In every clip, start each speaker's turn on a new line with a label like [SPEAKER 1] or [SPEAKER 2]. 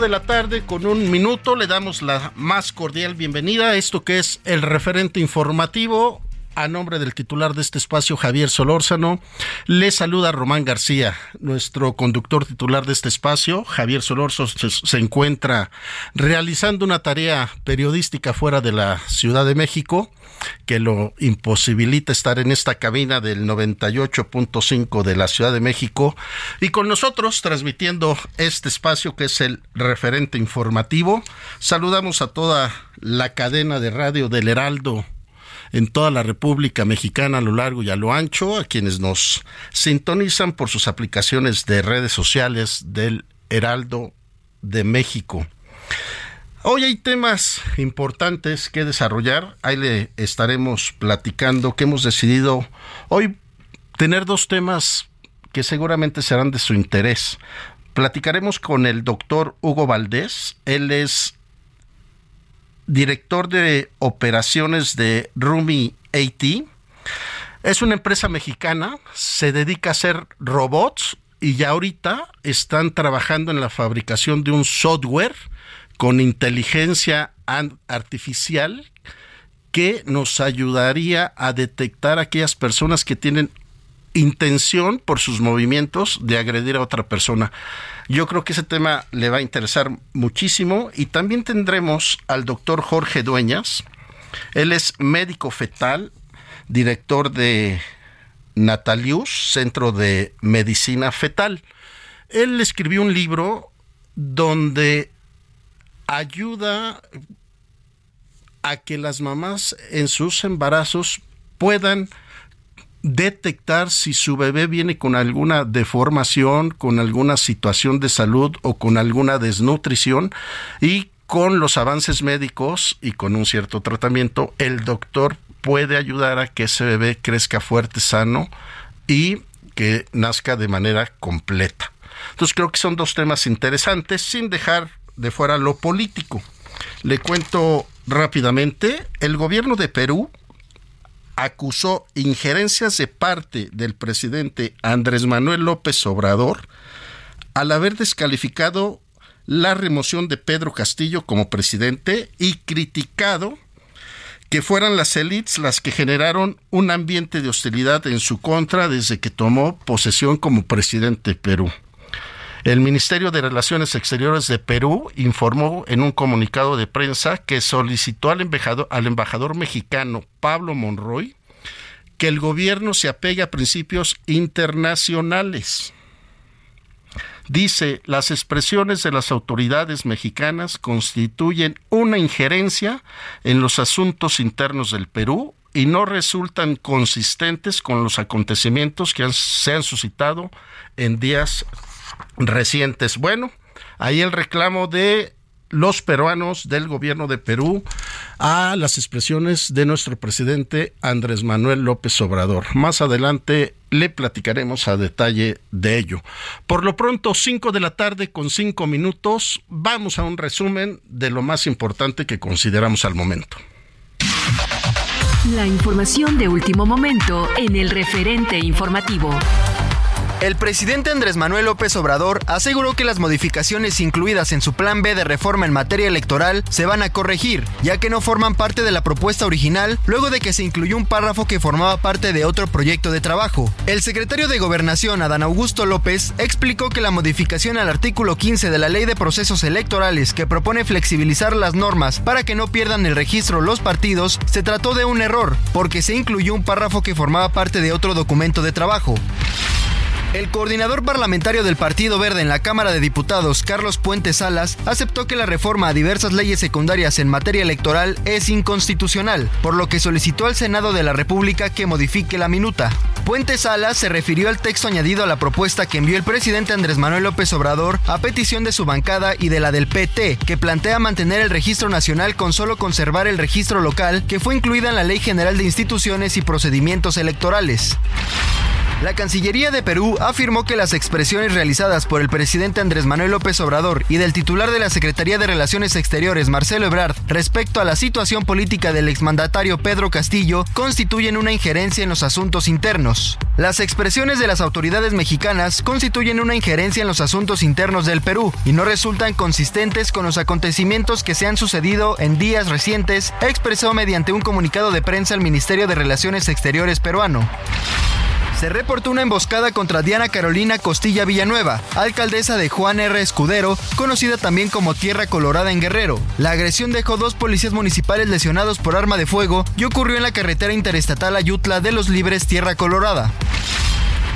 [SPEAKER 1] De la tarde con un minuto le damos la más cordial bienvenida a esto que es el referente informativo. A nombre del titular de este espacio, Javier Solórzano, le saluda Román García, nuestro conductor titular de este espacio. Javier Solórzano se encuentra realizando una tarea periodística fuera de la Ciudad de México que lo imposibilita estar en esta cabina del 98.5 de la Ciudad de México y con nosotros transmitiendo este espacio que es el referente informativo. Saludamos a toda la cadena de radio del Heraldo en toda la República Mexicana a lo largo y a lo ancho, a quienes nos sintonizan por sus aplicaciones de redes sociales del Heraldo de México. Hoy hay temas importantes que desarrollar. Ahí le estaremos platicando que hemos decidido hoy tener dos temas que seguramente serán de su interés. Platicaremos con el doctor Hugo Valdés. Él es director de operaciones de Rumi AT. Es una empresa mexicana, se dedica a hacer robots y ya ahorita están trabajando en la fabricación de un software con inteligencia artificial que nos ayudaría a detectar a aquellas personas que tienen intención por sus movimientos de agredir a otra persona. Yo creo que ese tema le va a interesar muchísimo y también tendremos al doctor Jorge Dueñas. Él es médico fetal, director de Natalius, Centro de Medicina Fetal. Él escribió un libro donde ayuda a que las mamás en sus embarazos puedan detectar si su bebé viene con alguna deformación, con alguna situación de salud o con alguna desnutrición y con los avances médicos y con un cierto tratamiento, el doctor puede ayudar a que ese bebé crezca fuerte, sano y que nazca de manera completa. Entonces creo que son dos temas interesantes sin dejar de fuera lo político. Le cuento rápidamente, el gobierno de Perú acusó injerencias de parte del presidente Andrés Manuel López Obrador al haber descalificado la remoción de Pedro Castillo como presidente y criticado que fueran las élites las que generaron un ambiente de hostilidad en su contra desde que tomó posesión como presidente de Perú. El Ministerio de Relaciones Exteriores de Perú informó en un comunicado de prensa que solicitó al embajador, al embajador mexicano Pablo Monroy que el gobierno se apegue a principios internacionales. Dice, las expresiones de las autoridades mexicanas constituyen una injerencia en los asuntos internos del Perú y no resultan consistentes con los acontecimientos que se han suscitado en días recientes. Bueno, ahí el reclamo de los peruanos del gobierno de Perú a las expresiones de nuestro presidente Andrés Manuel López Obrador. Más adelante le platicaremos a detalle de ello. Por lo pronto, 5 de la tarde con 5 minutos, vamos a un resumen de lo más importante que consideramos al momento.
[SPEAKER 2] La información de último momento en el referente informativo.
[SPEAKER 3] El presidente Andrés Manuel López Obrador aseguró que las modificaciones incluidas en su plan B de reforma en materia electoral se van a corregir, ya que no forman parte de la propuesta original luego de que se incluyó un párrafo que formaba parte de otro proyecto de trabajo. El secretario de Gobernación, Adán Augusto López, explicó que la modificación al artículo 15 de la Ley de Procesos Electorales que propone flexibilizar las normas para que no pierdan el registro los partidos se trató de un error, porque se incluyó un párrafo que formaba parte de otro documento de trabajo. El coordinador parlamentario del Partido Verde en la Cámara de Diputados, Carlos Puente Salas, aceptó que la reforma a diversas leyes secundarias en materia electoral es inconstitucional, por lo que solicitó al Senado de la República que modifique la minuta. Puente Salas se refirió al texto añadido a la propuesta que envió el presidente Andrés Manuel López Obrador a petición de su bancada y de la del PT, que plantea mantener el registro nacional con solo conservar el registro local que fue incluida en la Ley General de Instituciones y Procedimientos Electorales. La Cancillería de Perú afirmó que las expresiones realizadas por el presidente Andrés Manuel López Obrador y del titular de la Secretaría de Relaciones Exteriores, Marcelo Ebrard, respecto a la situación política del exmandatario Pedro Castillo, constituyen una injerencia en los asuntos internos. Las expresiones de las autoridades mexicanas constituyen una injerencia en los asuntos internos del Perú y no resultan consistentes con los acontecimientos que se han sucedido en días recientes, expresó mediante un comunicado de prensa el Ministerio de Relaciones Exteriores peruano se reportó una emboscada contra Diana Carolina Costilla Villanueva, alcaldesa de Juan R. Escudero, conocida también como Tierra Colorada en Guerrero. La agresión dejó dos policías municipales lesionados por arma de fuego y ocurrió en la carretera interestatal Ayutla de los Libres Tierra Colorada.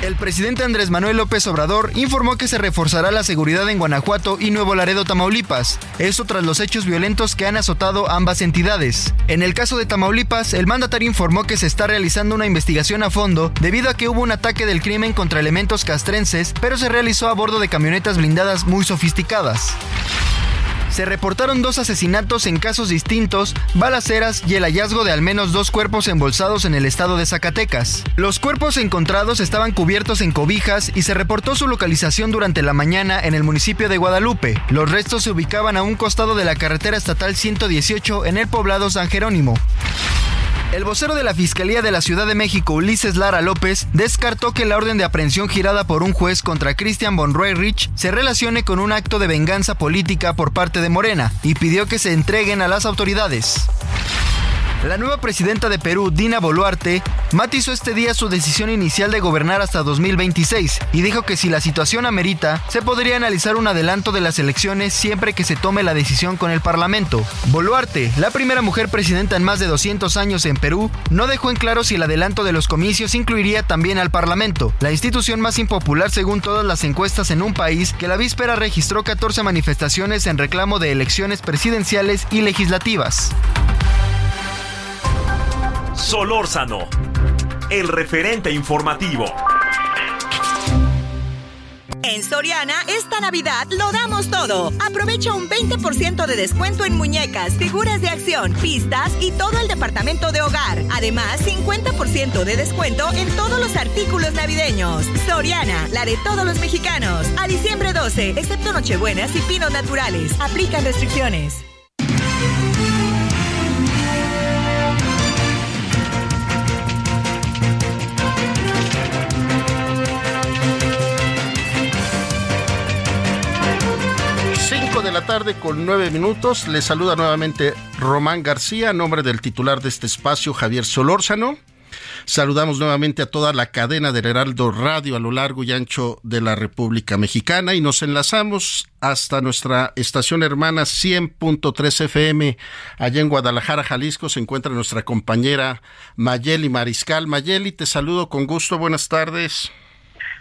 [SPEAKER 3] El presidente Andrés Manuel López Obrador informó que se reforzará la seguridad en Guanajuato y Nuevo Laredo, Tamaulipas. Esto tras los hechos violentos que han azotado ambas entidades. En el caso de Tamaulipas, el mandatario informó que se está realizando una investigación a fondo debido a que hubo un ataque del crimen contra elementos castrenses, pero se realizó a bordo de camionetas blindadas muy sofisticadas se reportaron dos asesinatos en casos distintos, balaceras y el hallazgo de al menos dos cuerpos embolsados en el estado de Zacatecas. Los cuerpos encontrados estaban cubiertos en cobijas y se reportó su localización durante la mañana en el municipio de Guadalupe. Los restos se ubicaban a un costado de la carretera estatal 118 en el poblado San Jerónimo. El vocero de la Fiscalía de la Ciudad de México, Ulises Lara López, descartó que la orden de aprehensión girada por un juez contra Christian von Rich se relacione con un acto de venganza política por parte de Morena y pidió que se entreguen a las autoridades. La nueva presidenta de Perú, Dina Boluarte, matizó este día su decisión inicial de gobernar hasta 2026 y dijo que si la situación amerita, se podría analizar un adelanto de las elecciones siempre que se tome la decisión con el Parlamento. Boluarte, la primera mujer presidenta en más de 200 años en Perú, no dejó en claro si el adelanto de los comicios incluiría también al Parlamento, la institución más impopular según todas las encuestas en un país que la víspera registró 14 manifestaciones en reclamo de elecciones presidenciales y legislativas.
[SPEAKER 4] Solórzano, el referente informativo.
[SPEAKER 5] En Soriana, esta Navidad lo damos todo. Aprovecha un 20% de descuento en muñecas, figuras de acción, pistas y todo el departamento de hogar. Además, 50% de descuento en todos los artículos navideños. Soriana, la de todos los mexicanos. A diciembre 12, excepto Nochebuenas y Pinos Naturales. Aplican restricciones.
[SPEAKER 1] La tarde con nueve minutos. Les saluda nuevamente Román García, nombre del titular de este espacio, Javier Solórzano. Saludamos nuevamente a toda la cadena del Heraldo Radio a lo largo y ancho de la República Mexicana y nos enlazamos hasta nuestra estación hermana 100.3 FM. Allá en Guadalajara, Jalisco, se encuentra nuestra compañera Mayeli Mariscal. Mayeli, te saludo con gusto. Buenas tardes.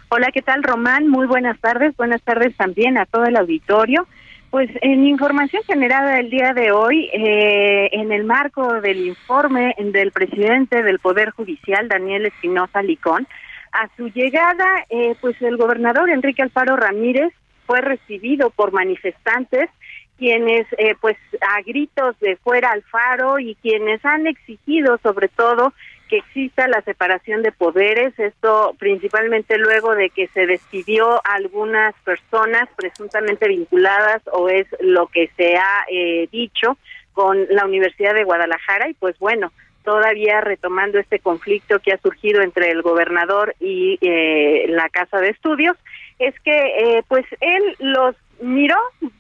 [SPEAKER 6] Hola, ¿qué tal, Román? Muy buenas tardes. Buenas tardes también a todo el auditorio. Pues en información generada el día de hoy, eh, en el marco del informe del presidente del Poder Judicial, Daniel Espinosa Licón, a su llegada, eh, pues el gobernador Enrique Alfaro Ramírez fue recibido por manifestantes quienes eh, pues a gritos de fuera Alfaro y quienes han exigido sobre todo que exista la separación de poderes, esto principalmente luego de que se despidió a algunas personas presuntamente vinculadas o es lo que se ha eh, dicho con la Universidad de Guadalajara y pues bueno, todavía retomando este conflicto que ha surgido entre el gobernador y eh, la Casa de Estudios, es que eh, pues él los miró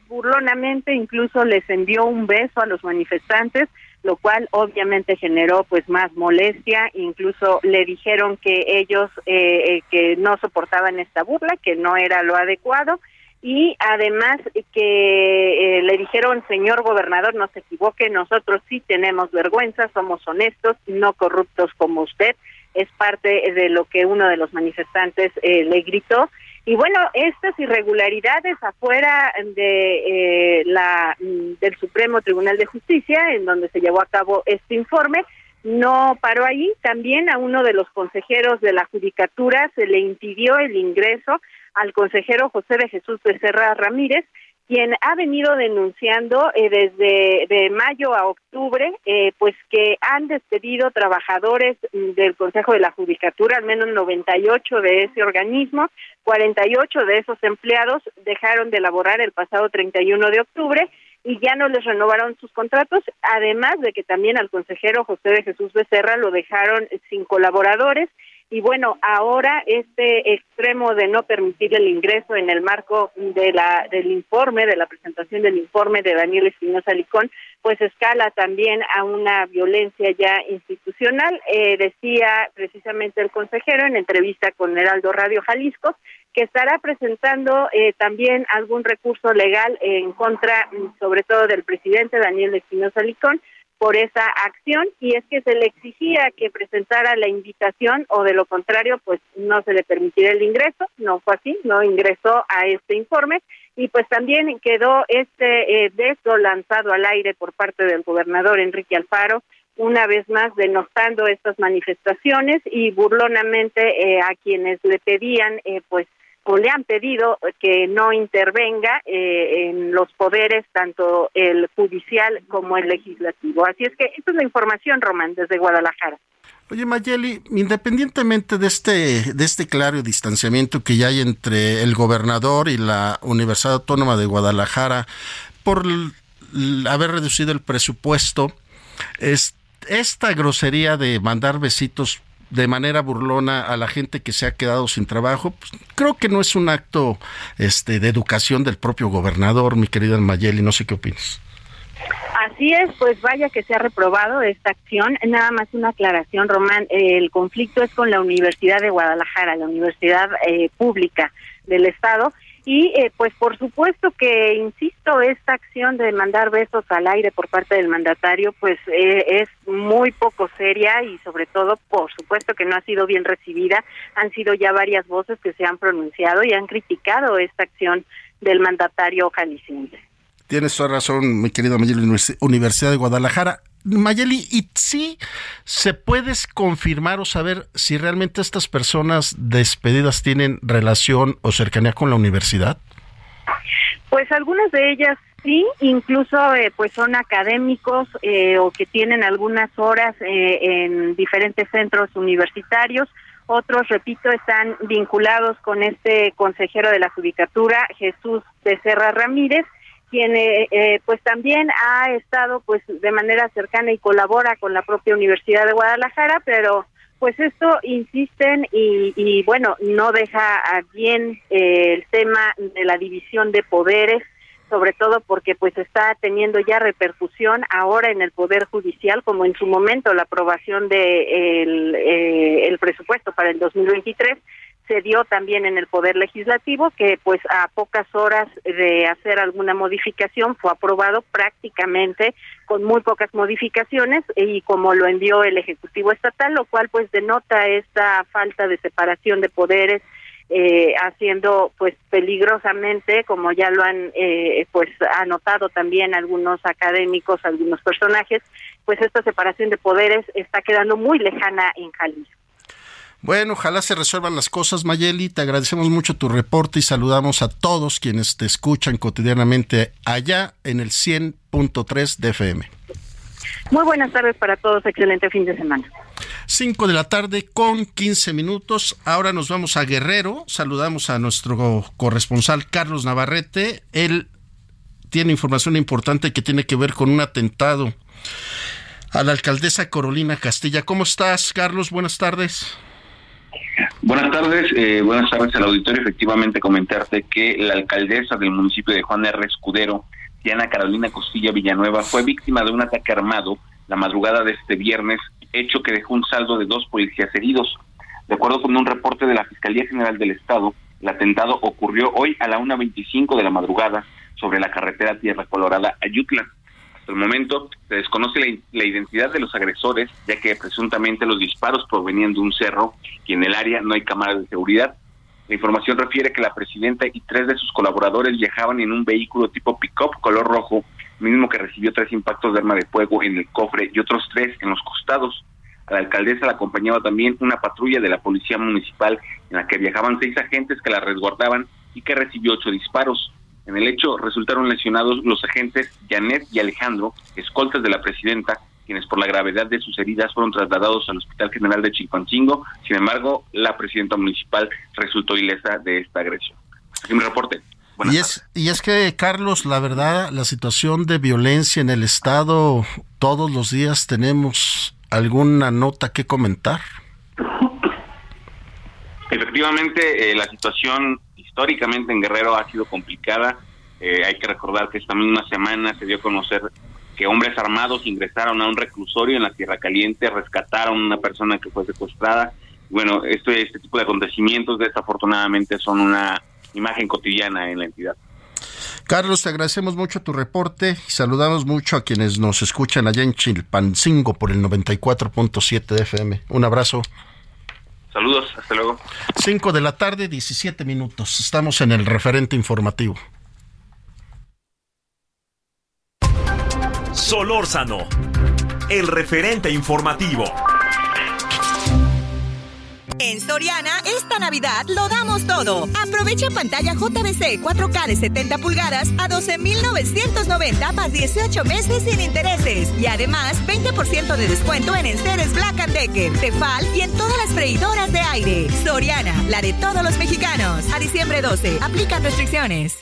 [SPEAKER 6] burlonamente, incluso les envió un beso a los manifestantes, lo cual obviamente generó pues más molestia, incluso le dijeron que ellos eh, que no soportaban esta burla, que no era lo adecuado. Y además que eh, le dijeron, señor gobernador, no se equivoque, nosotros sí tenemos vergüenza, somos honestos, no corruptos como usted, es parte de lo que uno de los manifestantes eh, le gritó. Y bueno, estas irregularidades afuera de eh, la mm, del Supremo Tribunal de Justicia, en donde se llevó a cabo este informe, no paró ahí. También a uno de los consejeros de la judicatura se le impidió el ingreso al consejero José de Jesús Becerra Ramírez, quien ha venido denunciando eh, desde de mayo a octubre, eh, pues que han despedido trabajadores mm, del Consejo de la Judicatura, al menos 98 de ese organismo, 48 de esos empleados dejaron de laborar el pasado 31 de octubre y ya no les renovaron sus contratos, además de que también al consejero José de Jesús Becerra lo dejaron sin colaboradores y bueno, ahora este extremo de no permitir el ingreso en el marco de la del informe, de la presentación del informe de Daniel Espinosa Licón, pues escala también a una violencia ya institucional. Eh, decía precisamente el consejero en entrevista con Heraldo Radio Jalisco que estará presentando eh, también algún recurso legal en contra, sobre todo del presidente Daniel Espinosa Licón, por esa acción y es que se le exigía que presentara la invitación o de lo contrario pues no se le permitiría el ingreso, no fue así, no ingresó a este informe y pues también quedó este eh, lanzado al aire por parte del gobernador Enrique Alfaro una vez más denostando estas manifestaciones y burlonamente eh, a quienes le pedían eh, pues o le han pedido que no intervenga eh, en los poderes tanto el judicial como el legislativo. Así es que esta es la información, Román, desde Guadalajara.
[SPEAKER 1] Oye, Mayeli, independientemente de este, de este claro distanciamiento que ya hay entre el gobernador y la Universidad Autónoma de Guadalajara por haber reducido el presupuesto, es, esta grosería de mandar besitos de manera burlona a la gente que se ha quedado sin trabajo, pues, creo que no es un acto este, de educación del propio gobernador, mi querida Mayeli, no sé qué opinas.
[SPEAKER 6] Así es, pues vaya que se ha reprobado esta acción. Nada más una aclaración, Román. El conflicto es con la Universidad de Guadalajara, la universidad eh, pública del Estado, y eh, pues por supuesto que, insisto, esta acción de mandar besos al aire por parte del mandatario pues eh, es muy poco seria y sobre todo, por supuesto que no ha sido bien recibida. Han sido ya varias voces que se han pronunciado y han criticado esta acción del mandatario jalisciense.
[SPEAKER 1] Tienes toda razón, mi querido Mayeli, Universidad de Guadalajara. Mayeli, ¿y si se puedes confirmar o saber si realmente estas personas despedidas tienen relación o cercanía con la universidad?
[SPEAKER 6] Pues algunas de ellas sí, incluso eh, pues son académicos eh, o que tienen algunas horas eh, en diferentes centros universitarios. Otros, repito, están vinculados con este consejero de la judicatura, Jesús Becerra Ramírez, quien eh, eh, pues también ha estado pues de manera cercana y colabora con la propia Universidad de Guadalajara, pero pues esto insisten y, bueno, no deja bien eh, el tema de la división de poderes, sobre todo porque pues está teniendo ya repercusión ahora en el Poder Judicial, como en su momento la aprobación de el, el presupuesto para el 2023 se dio también en el Poder Legislativo, que pues a pocas horas de hacer alguna modificación fue aprobado prácticamente con muy pocas modificaciones y como lo envió el Ejecutivo Estatal, lo cual pues denota esta falta de separación de poderes, eh, haciendo pues peligrosamente, como ya lo han eh, pues anotado también algunos académicos, algunos personajes, pues esta separación de poderes está quedando muy lejana en Jalisco.
[SPEAKER 1] Bueno, ojalá se resuelvan las cosas, Mayeli. Te agradecemos mucho tu reporte y saludamos a todos quienes te escuchan cotidianamente allá en el 100.3 de FM.
[SPEAKER 6] Muy buenas tardes para todos. Excelente fin de semana.
[SPEAKER 1] 5 de la tarde con 15 minutos. Ahora nos vamos a Guerrero. Saludamos a nuestro corresponsal Carlos Navarrete. Él tiene información importante que tiene que ver con un atentado a la alcaldesa Carolina Castilla. ¿Cómo estás, Carlos? Buenas tardes.
[SPEAKER 7] Buenas tardes, eh, buenas tardes al auditorio. Efectivamente, comentarte que la alcaldesa del municipio de Juan R. Escudero, Diana Carolina Costilla Villanueva, fue víctima de un ataque armado la madrugada de este viernes, hecho que dejó un saldo de dos policías heridos. De acuerdo con un reporte de la Fiscalía General del Estado, el atentado ocurrió hoy a la 1.25 de la madrugada sobre la carretera Tierra Colorada Ayutla. Hasta el momento se desconoce la, identidad de los agresores, ya que presuntamente los disparos provenían de un cerro y en el área no hay cámaras de seguridad. La información refiere que la presidenta y tres de sus colaboradores viajaban en un vehículo tipo pick-up color rojo, mismo que recibió tres impactos de arma de fuego en el cofre y otros tres en los costados. A la alcaldesa la acompañaba también una patrulla de la policía municipal en la que viajaban seis agentes que la resguardaban y que recibió ocho disparos. En el hecho resultaron lesionados los agentes Janet y Alejandro, escoltas de la presidenta, quienes por la gravedad de sus heridas fueron trasladados al Hospital General de Chilpancingo. Sin embargo, la presidenta municipal resultó ilesa de esta agresión. Mi reporte.
[SPEAKER 1] y es, y es que, Carlos, la verdad, la situación de violencia en el Estado, todos los días tenemos alguna nota que comentar.
[SPEAKER 7] Efectivamente, eh, la situación históricamente en Guerrero ha sido complicada. Eh, hay que recordar que esta misma semana se dio a conocer que hombres armados ingresaron a un reclusorio en la Tierra Caliente, rescataron a una persona que fue secuestrada. Bueno, este, este tipo de acontecimientos desafortunadamente son una imagen cotidiana en la entidad.
[SPEAKER 1] Carlos, te agradecemos mucho tu reporte y saludamos mucho a quienes nos escuchan allá en Chilpancingo por el 94.7 de FM. Un abrazo.
[SPEAKER 7] Saludos, hasta luego.
[SPEAKER 1] 5 de la tarde, 17 minutos. Estamos en el referente informativo.
[SPEAKER 4] Solórzano, el referente informativo.
[SPEAKER 5] En Soriana, esta Navidad lo damos todo. Aprovecha pantalla JBC 4K de 70 pulgadas a 12,990 más 18 meses sin intereses. Y además, 20% de descuento en enseres Black Decker, Tefal y en todas las freidoras de aire. Soriana, la de todos los mexicanos. A diciembre 12, aplican restricciones.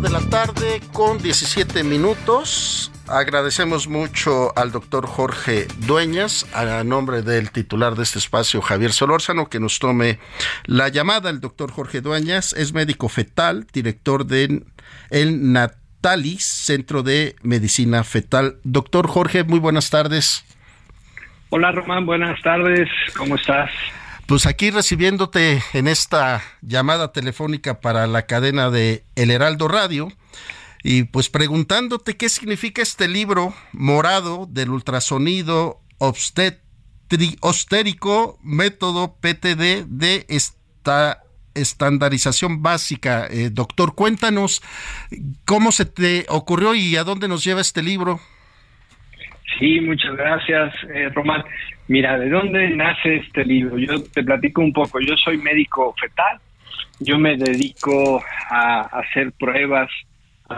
[SPEAKER 1] de la tarde con 17 minutos. Agradecemos mucho al doctor Jorge Dueñas, a nombre del titular de este espacio, Javier Solórzano, que nos tome la llamada. El doctor Jorge Dueñas es médico fetal, director de el Natalis, Centro de Medicina Fetal. Doctor Jorge, muy buenas tardes.
[SPEAKER 8] Hola Román, buenas tardes, ¿cómo estás?
[SPEAKER 1] Pues aquí recibiéndote en esta llamada telefónica para la cadena de El Heraldo Radio y pues preguntándote qué significa este libro morado del ultrasonido obstérico método PTD de esta estandarización básica. Eh, doctor, cuéntanos cómo se te ocurrió y a dónde nos lleva este libro.
[SPEAKER 8] Sí, muchas gracias, eh, Román. Mira, ¿de dónde nace este libro? Yo te platico un poco. Yo soy médico fetal. Yo me dedico a hacer pruebas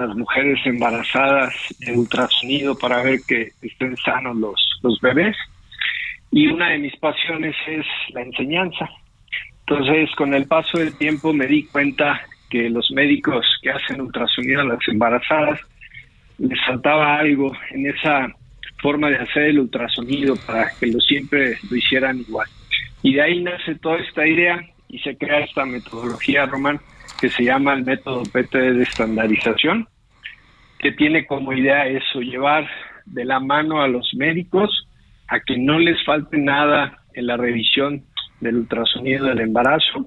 [SPEAKER 8] a las mujeres embarazadas de ultrasonido para ver que estén sanos los, los bebés. Y una de mis pasiones es la enseñanza. Entonces, con el paso del tiempo me di cuenta que los médicos que hacen ultrasonido a las embarazadas les faltaba algo en esa forma de hacer el ultrasonido para que lo siempre lo hicieran igual. Y de ahí nace toda esta idea y se crea esta metodología, Román, que se llama el método PT de estandarización, que tiene como idea eso, llevar de la mano a los médicos a que no les falte nada en la revisión del ultrasonido del embarazo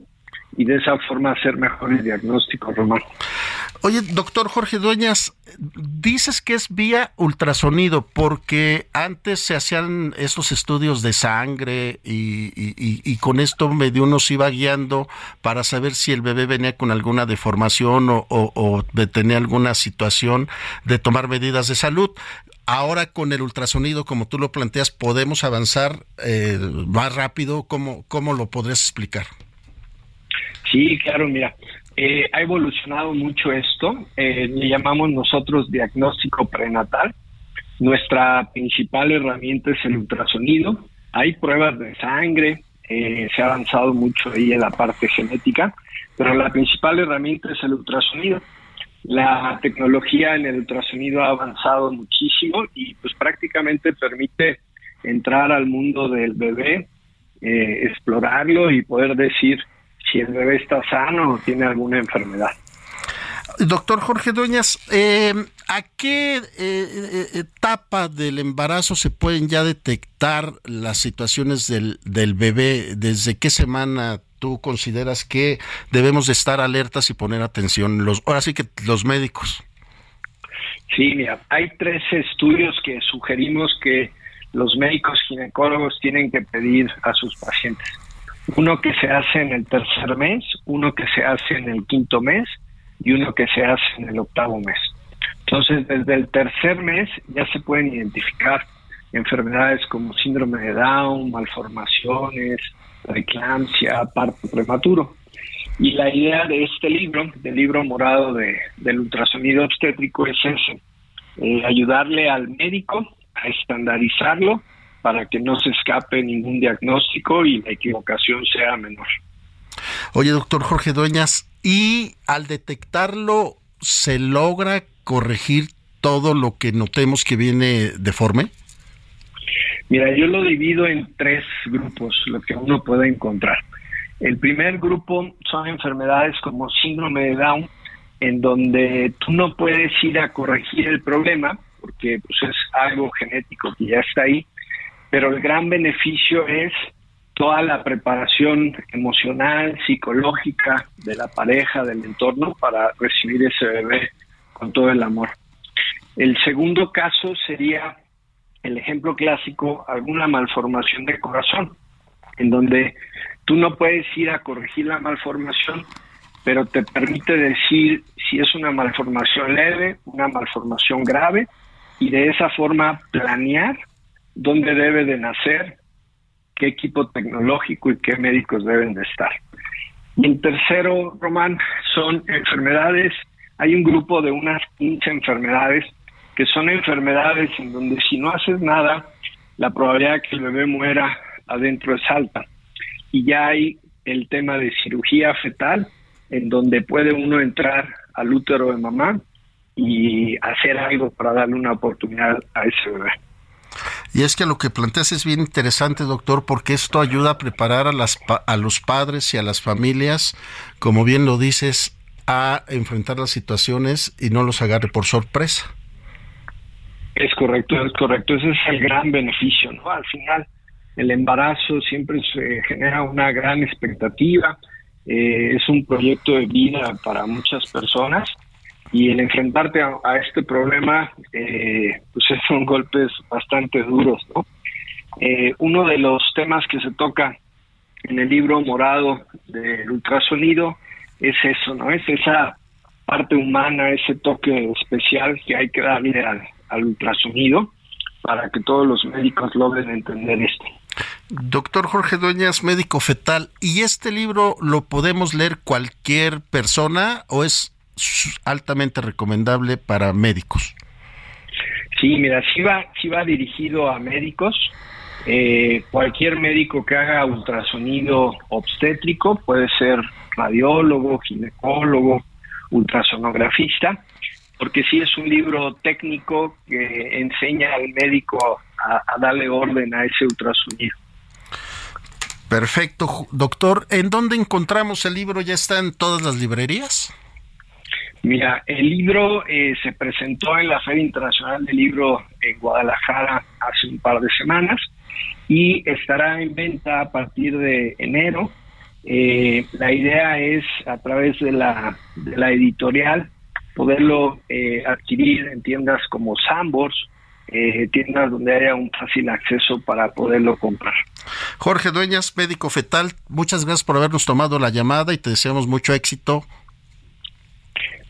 [SPEAKER 8] y de esa forma hacer mejores diagnósticos, Román.
[SPEAKER 1] Oye, doctor Jorge Dueñas, dices que es vía ultrasonido porque antes se hacían estos estudios de sangre y, con esto medio uno se iba guiando para saber si el bebé venía con alguna deformación o, tenía alguna situación de tomar medidas de salud. Ahora con el ultrasonido, como tú lo planteas, podemos avanzar eh, más rápido. ¿Cómo, ¿Cómo lo podrías explicar?
[SPEAKER 8] Sí, claro, mira, eh, ha evolucionado mucho esto. Eh, le llamamos nosotros diagnóstico prenatal. Nuestra principal herramienta es el ultrasonido. Hay pruebas de sangre, eh, se ha avanzado mucho ahí en la parte genética, pero la principal herramienta es el ultrasonido. la tecnología en el ultrasonido ha avanzado muchísimo y pues prácticamente permite entrar al mundo del bebé, explorarlo y poder decir si el bebé está sano o tiene alguna enfermedad.
[SPEAKER 1] Doctor Jorge Dueñas, eh, ¿a qué eh, etapa del embarazo se pueden ya detectar las situaciones del, del bebé? ¿Desde qué semana tú consideras que debemos de estar alertas y poner atención los ahora sí que los médicos?
[SPEAKER 8] Sí, mira, hay tres estudios que sugerimos que los médicos ginecólogos tienen que pedir a sus pacientes. Uno que se hace en el tercer mes, uno que se hace en el quinto mes y uno que se hace en el octavo mes. Entonces, desde el tercer mes ya se pueden identificar enfermedades como síndrome de Down, malformaciones, preeclampsia, parto prematuro. Y la idea de este libro, del libro morado de, del ultrasonido obstétrico, es ese, eh, ayudarle al médico a estandarizarlo para que no se escape ningún diagnóstico y la equivocación sea menor.
[SPEAKER 1] Oye, doctor Jorge Dueñas, ¿y al detectarlo se logra corregir todo lo que notemos que viene deforme?
[SPEAKER 8] Mira, yo lo divido en tres grupos, lo que uno puede encontrar. El primer grupo son enfermedades como síndrome de Down, en donde tú no puedes ir a corregir el problema, porque pues, es algo genético que ya está ahí, pero el gran beneficio es toda la preparación emocional, psicológica de la pareja, del entorno, para recibir ese bebé con todo el amor. El segundo caso sería el ejemplo clásico, alguna malformación de corazón, en donde tú no puedes ir a corregir la malformación, pero te permite decir si es una malformación leve, una malformación grave, y de esa forma planear dónde debe de nacer, qué equipo tecnológico y qué médicos deben de estar. Y el tercero, Román, son enfermedades. Hay un grupo de unas 15 enfermedades que son enfermedades en donde si no haces nada, la probabilidad de que el bebé muera adentro es alta. Y ya hay el tema de cirugía fetal, en donde puede uno entrar al útero de mamá y hacer algo para darle una oportunidad a ese bebé.
[SPEAKER 1] Y es que lo que planteas es bien interesante, doctor, porque esto ayuda a preparar a, las, a los padres y a las familias, como bien lo dices, a enfrentar las situaciones y no los agarre por sorpresa.
[SPEAKER 8] Es correcto, es correcto. Ese es el gran beneficio, ¿no? Al final, el embarazo siempre se genera una gran expectativa. Eh, es un proyecto de vida para muchas personas y el enfrentarte a, este problema, eh, pues son golpes bastante duros, ¿no? Eh, uno de los temas que se toca en el libro morado del ultrasonido es eso, ¿no? Es esa parte humana, ese toque especial que hay que darle al, al ultrasonido para que todos los médicos logren entender esto.
[SPEAKER 1] Doctor Jorge Dueñas, médico fetal, ¿y este libro lo podemos leer cualquier persona o es altamente recomendable para médicos?
[SPEAKER 8] Sí, mira, sí va, sí va dirigido a médicos. Eh, cualquier médico que haga ultrasonido obstétrico, puede ser radiólogo, ginecólogo, ultrasonografista, porque sí es un libro técnico que enseña al médico a, darle orden a ese ultrasonido.
[SPEAKER 1] Perfecto, doctor. ¿En dónde encontramos el libro? ¿Ya está en todas las librerías?
[SPEAKER 8] Mira, el libro eh, se presentó en la Feria Internacional del Libro en Guadalajara hace un par de semanas y estará en venta a partir de enero. Eh, la idea es a través de la, de la editorial poderlo eh, adquirir en tiendas como Sambors, eh, tiendas donde haya un fácil acceso para poderlo comprar.
[SPEAKER 1] Jorge Dueñas, médico fetal, muchas gracias por habernos tomado la llamada y te deseamos mucho éxito.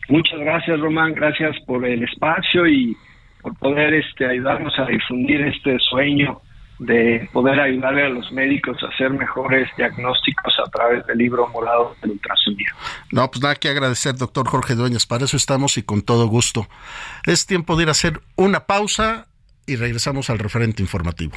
[SPEAKER 8] Muchas gracias, Román, gracias por el espacio y por poder este, ayudarnos a difundir este sueño de poder ayudarle a los médicos a hacer mejores diagnósticos a través del libro morado del ultrasonido.
[SPEAKER 1] No, pues nada que agradecer, doctor Jorge Dueñas, para eso estamos y con todo gusto. Es tiempo de ir a hacer una pausa y regresamos al referente informativo.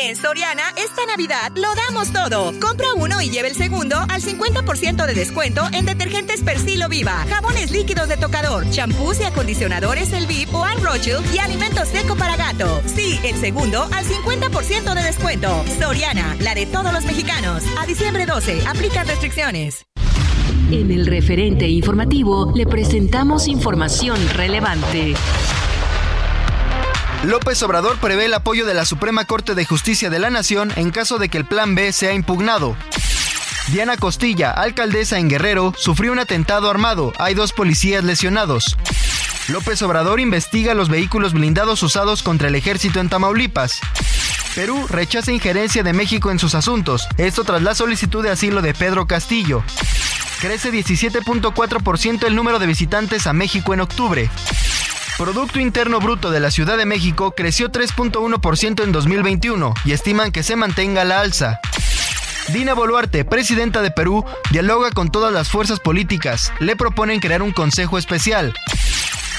[SPEAKER 5] En Soriana, esta Navidad lo damos todo. Compra uno y lleve el segundo al 50% de descuento en detergentes Persilo Viva, jabones líquidos de tocador, champús y acondicionadores El Vip o Al Rochel y alimento seco para gato. Sí, el segundo al 50% de descuento. Soriana, la de todos los mexicanos. A diciembre 12, aplica restricciones.
[SPEAKER 2] En el referente informativo le presentamos información relevante.
[SPEAKER 3] López Obrador prevé el apoyo de la Suprema Corte de Justicia de la Nación en caso de que el Plan B sea impugnado. Diana Costilla, alcaldesa en Guerrero, sufrió un atentado armado. Hay dos policías lesionados. López Obrador investiga los vehículos blindados usados contra el ejército en Tamaulipas. Perú rechaza injerencia de México en sus asuntos. Esto tras la solicitud de asilo de Pedro Castillo. Crece 17.4% el número de visitantes a México en octubre. Producto Interno Bruto de la Ciudad de México creció 3.1% en 2021 y estiman que se mantenga la alza. Dina Boluarte, presidenta de Perú, dialoga con todas las fuerzas políticas. Le proponen crear un consejo especial.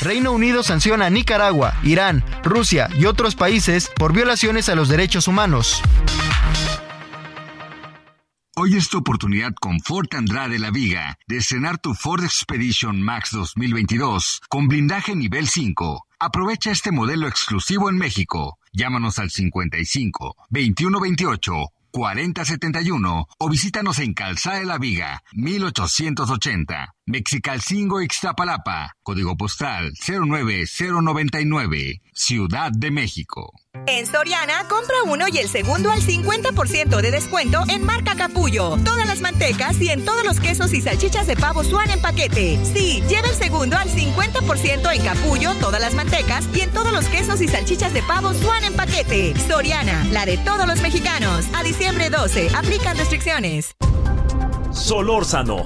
[SPEAKER 3] Reino Unido sanciona a Nicaragua, Irán, Rusia y otros países por violaciones a los derechos humanos.
[SPEAKER 9] Hoy es tu oportunidad con Ford Andrade La Viga de estrenar tu Ford Expedition Max 2022 con blindaje nivel 5. Aprovecha este modelo exclusivo en México. Llámanos al 55 2128 4071 o visítanos en Calzada de la Viga 1880, Mexicalcingo Ixtapalapa, código postal 09099, Ciudad de México.
[SPEAKER 5] En Soriana, compra uno y el segundo al 50% de descuento en marca Capullo. Todas las mantecas y en todos los quesos y salchichas de pavo Swan en paquete. Sí, lleva el segundo al 50% en Capullo, todas las mantecas y en todos los quesos y salchichas de pavo Swan en paquete. Soriana, la de todos los mexicanos. A diciembre 12, aplican restricciones.
[SPEAKER 4] Solórzano,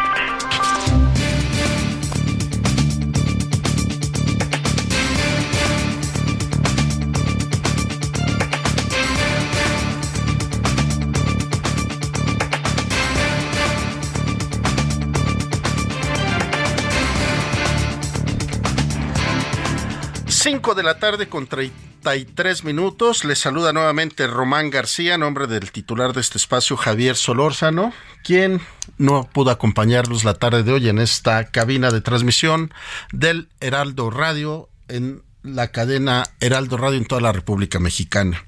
[SPEAKER 1] Cinco de la tarde con 33 minutos. Les saluda nuevamente Román García, nombre del titular de este espacio, Javier Solórzano, quien no pudo acompañarlos la tarde de hoy en esta cabina de transmisión del Heraldo Radio en la cadena Heraldo Radio en toda la República Mexicana.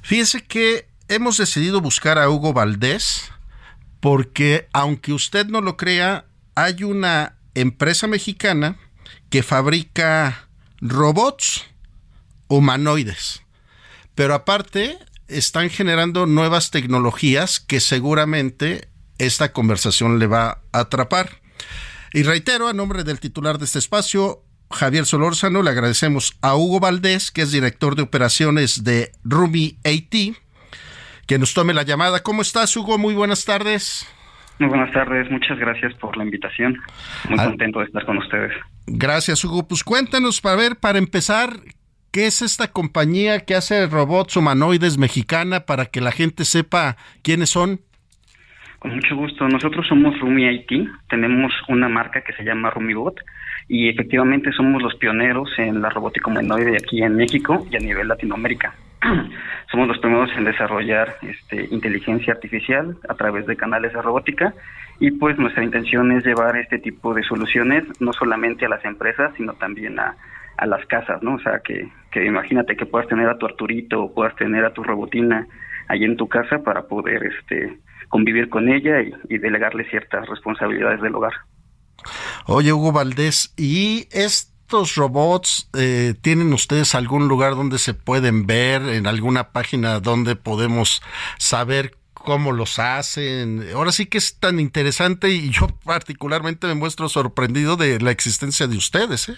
[SPEAKER 1] Fíjese que hemos decidido buscar a Hugo Valdés porque, aunque usted no lo crea, hay una empresa mexicana que fabrica robots humanoides. Pero aparte, están generando nuevas tecnologías que seguramente esta conversación le va a atrapar. Y reitero, a nombre del titular de este espacio, Javier Solórzano, le agradecemos a Hugo Valdés, que es director de operaciones de Rumi AT, que nos tome la llamada. ¿Cómo estás, Hugo? Muy buenas tardes.
[SPEAKER 10] Muy buenas tardes, muchas gracias por la invitación. Muy contento de estar con ustedes.
[SPEAKER 1] Gracias, Hugo. Pues cuéntanos, para ver, para empezar, ¿qué es esta compañía que hace robots humanoides mexicana para que la gente sepa quiénes son?
[SPEAKER 10] Con mucho gusto. Nosotros somos Rumi IT. Tenemos una marca que se llama RumiBot y efectivamente somos los pioneros en la robótica humanoide aquí en México y a nivel Latinoamérica. somos los primeros en desarrollar este, inteligencia artificial a través de canales de robótica y pues nuestra intención es llevar este tipo de soluciones no solamente a las empresas, sino también a, a las casas, ¿no? O sea, que, que imagínate que puedas tener a tu Arturito o puedas tener a tu robotina ahí en tu casa para poder este convivir con ella y, delegarle ciertas responsabilidades del hogar.
[SPEAKER 1] Oye, Hugo Valdés, ¿y estos robots eh, tienen ustedes algún lugar donde se pueden ver, en alguna página donde podemos saber cómo los hacen. Ahora sí que es tan interesante y yo particularmente me muestro sorprendido de la existencia de ustedes. ¿eh?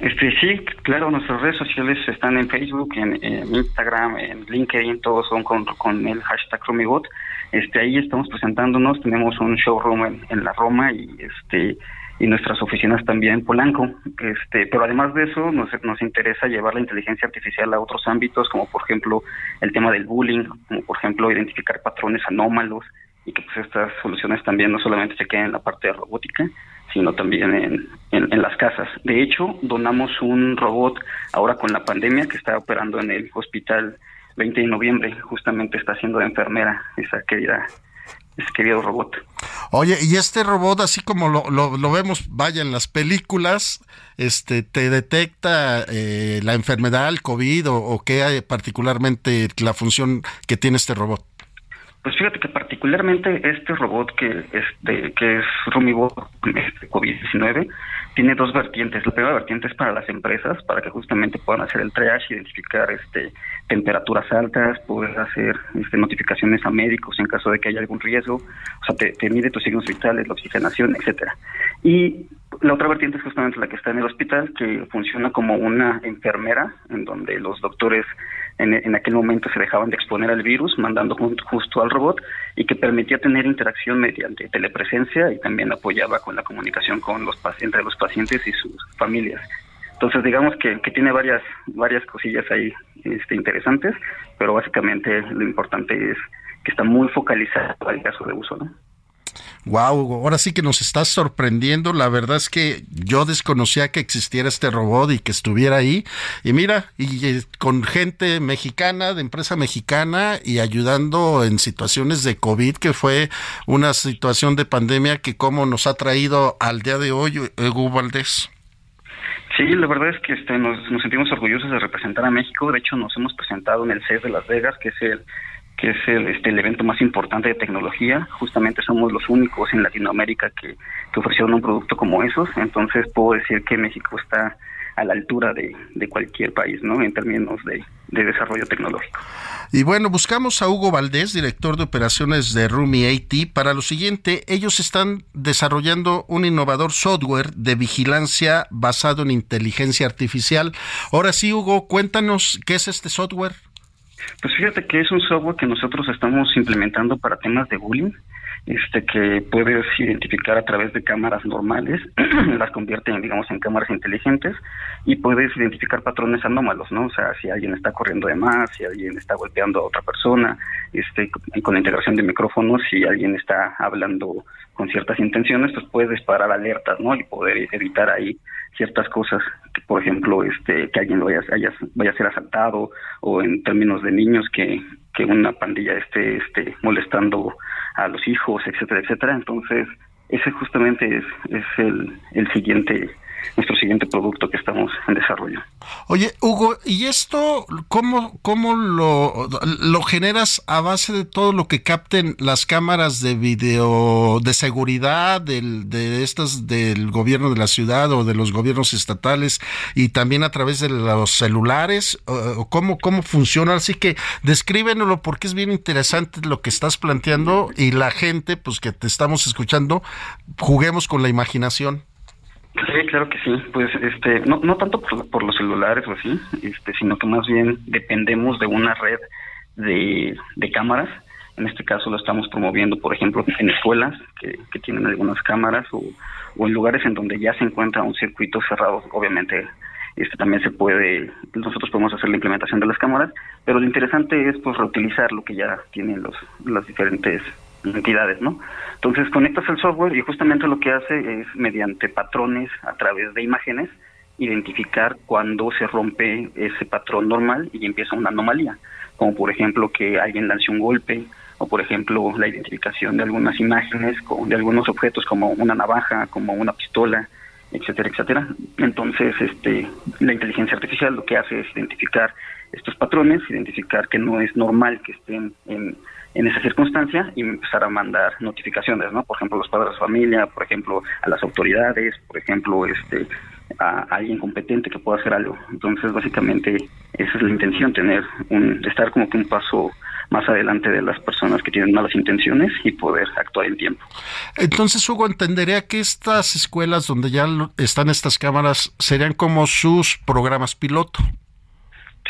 [SPEAKER 10] Este, sí, claro, nuestras redes sociales están en Facebook, en, Instagram, en LinkedIn, todos son con, con el hashtag RumiBot. Este, ahí estamos presentándonos, tenemos un showroom en, en la Roma y este y nuestras oficinas también en Polanco. Este, pero además de eso, nos, nos interesa llevar la inteligencia artificial a otros ámbitos, como por ejemplo el tema del bullying, como por ejemplo identificar patrones anómalos y que pues estas soluciones también no solamente se queden en la parte de robótica, sino también en, en, las casas. De hecho, donamos un robot ahora con la pandemia que está operando en el hospital 20 de noviembre, justamente está haciendo de enfermera esa querida ese querido robot.
[SPEAKER 1] Oye, y este robot, así como lo, lo, vemos, vaya, en las películas, este, ¿te detecta eh, la enfermedad, el COVID, o, o qué hay particularmente la función que tiene este robot?
[SPEAKER 10] Pues fíjate que particularmente este robot que, este, que es RumiBot este COVID-19 tiene dos vertientes. La primera vertiente es para las empresas, para que justamente puedan hacer el triage, identificar este, temperaturas altas, poder hacer este, notificaciones a médicos en caso de que haya algún riesgo, o sea, te, mide tus signos vitales, la oxigenación, etcétera. Y la otra vertiente es justamente la que está en el hospital, que funciona como una enfermera, en donde los doctores en, aquel momento se dejaban de exponer al virus, mandando justo al robot, y que permitía tener interacción mediante telepresencia y también apoyaba con la comunicación con los entre los pacientes y sus familias. Entonces, digamos que, que tiene varias varias cosillas ahí este, interesantes, pero básicamente lo importante es que está muy focalizado al caso de uso, ¿no?
[SPEAKER 1] Wow, ahora sí que nos estás sorprendiendo. La verdad es que yo desconocía que existiera este robot y que estuviera ahí. Y mira, y, con gente mexicana, de empresa mexicana y ayudando en situaciones de COVID, que fue una situación de pandemia que como nos ha traído al día de hoy, Hugo Valdés.
[SPEAKER 10] Sí, la verdad es que este, nos, nos sentimos orgullosos de representar a México. De hecho, nos hemos presentado en el CES de Las Vegas, que es el que es el, este, el evento más importante de tecnología. Justamente somos los únicos en Latinoamérica que, que ofrecieron un producto como esos. Entonces puedo decir que México está a la altura de, de cualquier país, ¿no? En términos de, de, desarrollo tecnológico.
[SPEAKER 1] Y bueno, buscamos a Hugo Valdés, director de operaciones de Rumi AT, para lo siguiente. Ellos están desarrollando un innovador software de vigilancia basado en inteligencia artificial. Ahora sí, Hugo, cuéntanos qué es este software.
[SPEAKER 10] Pues fíjate que es un software que nosotros estamos implementando para temas de bullying, este que puedes identificar a través de cámaras normales, las convierte en, digamos, en cámaras inteligentes y puedes identificar patrones anómalos, ¿no? O sea, si alguien está corriendo de más, si alguien está golpeando a otra persona, este, con la integración de micrófonos, si alguien está hablando con ciertas intenciones, pues puedes disparar alertas, ¿no? Y poder evitar ahí ciertas cosas, que, por ejemplo, este, que alguien vaya, vaya a ser asaltado o en términos de niños que, que una pandilla esté, esté molestando a los hijos, etcétera, etcétera. Entonces, ese justamente es, es el, el siguiente nuestro siguiente producto que estamos en desarrollo.
[SPEAKER 1] Oye, Hugo, ¿y esto cómo, cómo lo, lo generas a base de todo lo que capten las cámaras de video de seguridad del, de estas del gobierno de la ciudad o de los gobiernos estatales y también a través de los celulares? ¿O cómo, ¿Cómo funciona? Así que descríbenoslo porque es bien interesante lo que estás planteando y la gente, pues que te estamos escuchando, juguemos con la imaginación.
[SPEAKER 10] Sí, claro que sí. Pues este, no, no tanto por, los celulares o así, este, sino que más bien dependemos de una red de, de cámaras. En este caso lo estamos promoviendo, por ejemplo, en escuelas que, que tienen algunas cámaras o, o en lugares en donde ya se encuentra un circuito cerrado. Obviamente, este también se puede, nosotros podemos hacer la implementación de las cámaras, pero lo interesante es pues reutilizar lo que ya tienen los, las diferentes entidades, ¿no? Entonces conectas el software y justamente lo que hace es mediante patrones a través de imágenes identificar cuando se rompe ese patrón normal y empieza una anomalía, como por ejemplo que alguien lance un golpe o por ejemplo la identificación de algunas imágenes, de algunos objetos como una navaja, como una pistola, etcétera, etcétera. Entonces, este, la inteligencia artificial lo que hace es identificar estos patrones, identificar que no es normal que estén en, en esa circunstancia y empezar a mandar notificaciones, ¿no? Por ejemplo, los padres de familia, por ejemplo, a las autoridades, por ejemplo, este, a alguien competente que pueda hacer algo. Entonces, básicamente, esa es la intención, tener un, estar como que un paso más adelante de las personas que tienen malas intenciones y poder actuar en tiempo.
[SPEAKER 1] Entonces, Hugo, entendería que estas escuelas donde ya están estas cámaras serían como sus programas piloto.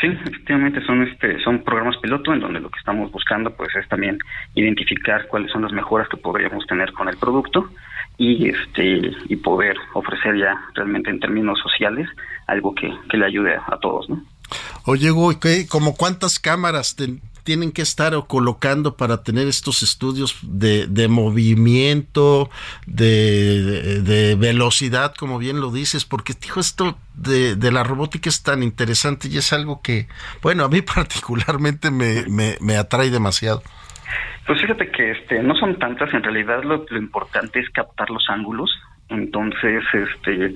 [SPEAKER 10] Sí, efectivamente son este son programas piloto en donde lo que estamos buscando pues es también identificar cuáles son las mejoras que podríamos tener con el producto y este y poder ofrecer ya realmente en términos sociales algo que, que le ayude a, todos, ¿no?
[SPEAKER 1] Oye, Hugo, ¿qué, como cuántas cámaras tienen que estar colocando para tener estos estudios de, de movimiento, de, de, velocidad, como bien lo dices, porque dijo esto de, de, la robótica es tan interesante y es algo que, bueno, a mí particularmente me, me, me atrae demasiado.
[SPEAKER 10] Pues fíjate que este no son tantas, en realidad lo, lo importante es captar los ángulos, entonces este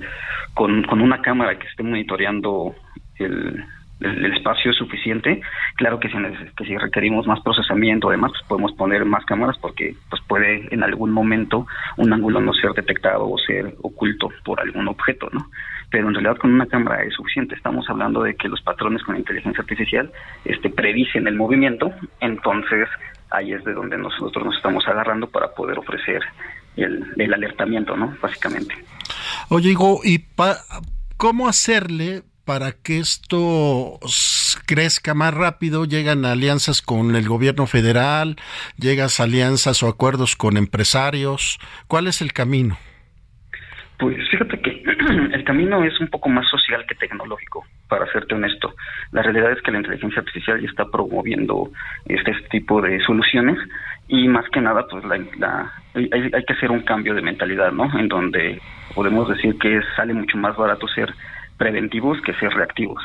[SPEAKER 10] con, con una cámara que esté monitoreando el, el, espacio es suficiente. Claro que si, que si requerimos más procesamiento, además, pues podemos poner más cámaras porque pues puede en algún momento un ángulo no ser detectado o ser oculto por algún objeto, ¿no? Pero en realidad con una cámara es suficiente. Estamos hablando de que los patrones con inteligencia artificial este, predicen el movimiento, entonces ahí es de donde nosotros nos estamos agarrando para poder ofrecer el, el alertamiento, ¿no? Básicamente.
[SPEAKER 1] Oye, ¿y pa cómo hacerle para que esto crezca más rápido, llegan alianzas con el gobierno federal, llegas alianzas o acuerdos con empresarios. ¿Cuál es el camino?
[SPEAKER 10] Pues fíjate que el camino es un poco más social que tecnológico, para serte honesto. La realidad es que la inteligencia artificial ya está promoviendo este tipo de soluciones y más que nada, pues la, hay, hay, que hacer un cambio de mentalidad, ¿no? En donde podemos decir que sale mucho más barato ser preventivos que ser reactivos.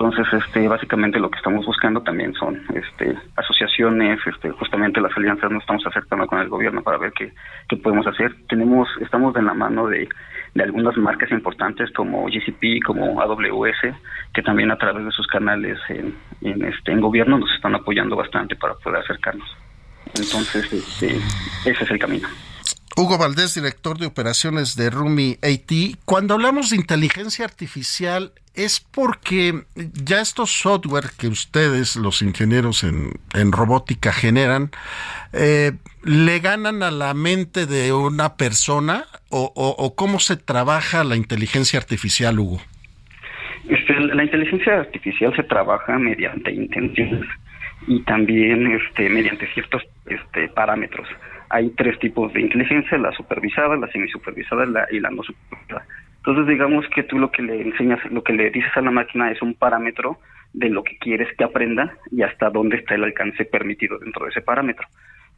[SPEAKER 10] Entonces, este, básicamente lo que estamos buscando también son este, asociaciones, este, justamente las alianzas nos estamos acercando con el gobierno para ver qué, qué podemos hacer. Tenemos, estamos de la mano de, de algunas marcas importantes como GCP, como AWS, que también a través de sus canales en, en, este, en gobierno nos están apoyando bastante para poder acercarnos. Entonces, este, ese es el camino.
[SPEAKER 1] Hugo Valdés, director de operaciones de Rumi AT. Cuando hablamos de inteligencia artificial, es porque ya estos software que ustedes, los ingenieros en, robótica, generan, eh, ¿le ganan a la mente de una persona o, cómo se trabaja la inteligencia artificial, Hugo?
[SPEAKER 10] Este, la inteligencia artificial se trabaja mediante intenciones y también este, mediante ciertos este, parámetros hay tres tipos de inteligencia, la supervisada, la semisupervisada la, y la no supervisada. Entonces digamos que tú lo que le enseñas, lo que le dices a la máquina es un parámetro de lo que quieres que aprenda y hasta dónde está el alcance permitido dentro de ese parámetro.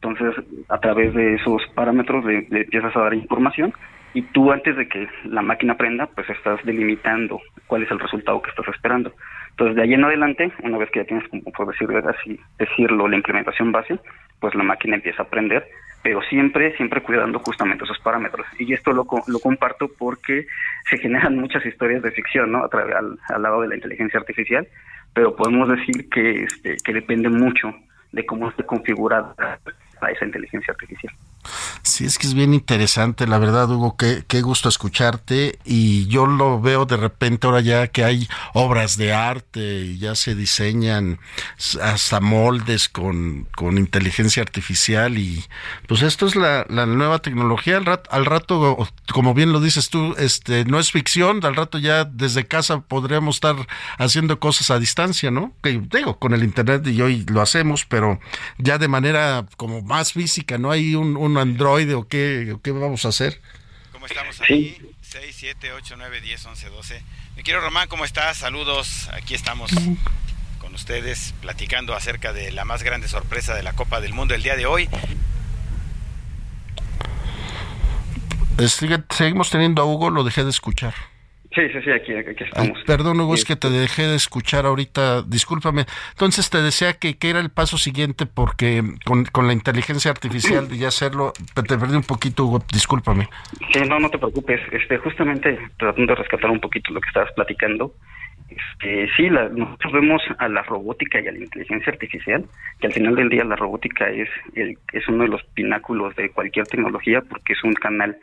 [SPEAKER 10] Entonces, a través de esos parámetros le, empiezas a dar información y tú antes de que la máquina aprenda, pues estás delimitando cuál es el resultado que estás esperando. Entonces, de ahí en adelante, una vez que ya tienes, como por decirlo así, decirlo, la implementación base, pues la máquina empieza a aprender pero siempre, siempre cuidando justamente esos parámetros. Y esto lo, lo comparto porque se generan muchas historias de ficción, ¿no? A través, al, lado de la inteligencia artificial, pero podemos decir que, este, que depende mucho de cómo esté configurada esa inteligencia artificial.
[SPEAKER 1] Sí, es que es bien interesante, la verdad, Hugo, qué, qué gusto escucharte. Y yo lo veo de repente ahora ya que hay obras de arte y ya se diseñan hasta moldes con, con inteligencia artificial. Y pues esto es la, la nueva tecnología. Al rato, al rato, como bien lo dices tú, este no es ficción. Al rato ya desde casa podríamos estar haciendo cosas a distancia, ¿no? Que digo, con el internet y hoy lo hacemos, pero ya de manera como más física, ¿no? Hay un, un Android o qué, qué vamos a hacer?
[SPEAKER 11] ¿Cómo estamos aquí? 6, 7, 8, 9, 10, 11, 12. Mi quiero Román, ¿cómo estás? Saludos. Aquí estamos con ustedes platicando acerca de la más grande sorpresa de la Copa del Mundo el día de hoy.
[SPEAKER 1] Seguimos teniendo a Hugo, lo dejé de escuchar.
[SPEAKER 10] Sí, sí, sí, aquí, estamos.
[SPEAKER 1] perdón, Hugo, es que te dejé de escuchar ahorita, discúlpame. Entonces te decía que, que era el paso siguiente porque con, con la inteligencia artificial y hacerlo, te perdí un poquito, Hugo, discúlpame.
[SPEAKER 10] Sí, no, no te preocupes. Este, justamente tratando de rescatar un poquito lo que estabas platicando, este, sí, nosotros vemos a la robótica y a la inteligencia artificial, que al final del día la robótica es, el, es uno de los pináculos de cualquier tecnología porque es un canal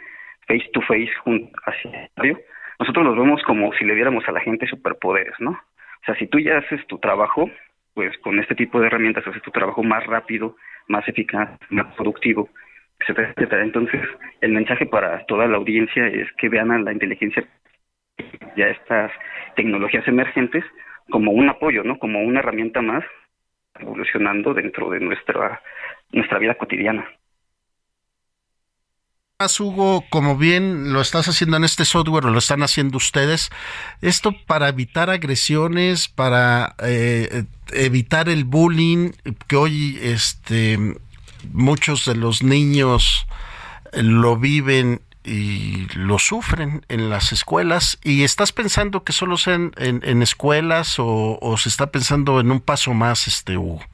[SPEAKER 10] face to face junto hacia el nosotros los vemos como si le diéramos a la gente superpoderes, ¿no? O sea, si tú ya haces tu trabajo, pues con este tipo de herramientas haces tu trabajo más rápido, más eficaz, más productivo, etcétera, etcétera. Entonces, el mensaje para toda la audiencia es que vean a la inteligencia ya estas tecnologías emergentes como un apoyo, ¿no? Como una herramienta más evolucionando dentro de nuestra nuestra vida cotidiana.
[SPEAKER 1] Hugo, como bien lo estás haciendo en este software, o lo están haciendo ustedes, esto para evitar agresiones, para eh, evitar el bullying, que hoy este, muchos de los niños lo viven y lo sufren en las escuelas. ¿Y estás pensando que solo sean en, escuelas o, o, se está pensando en un paso más, este Hugo?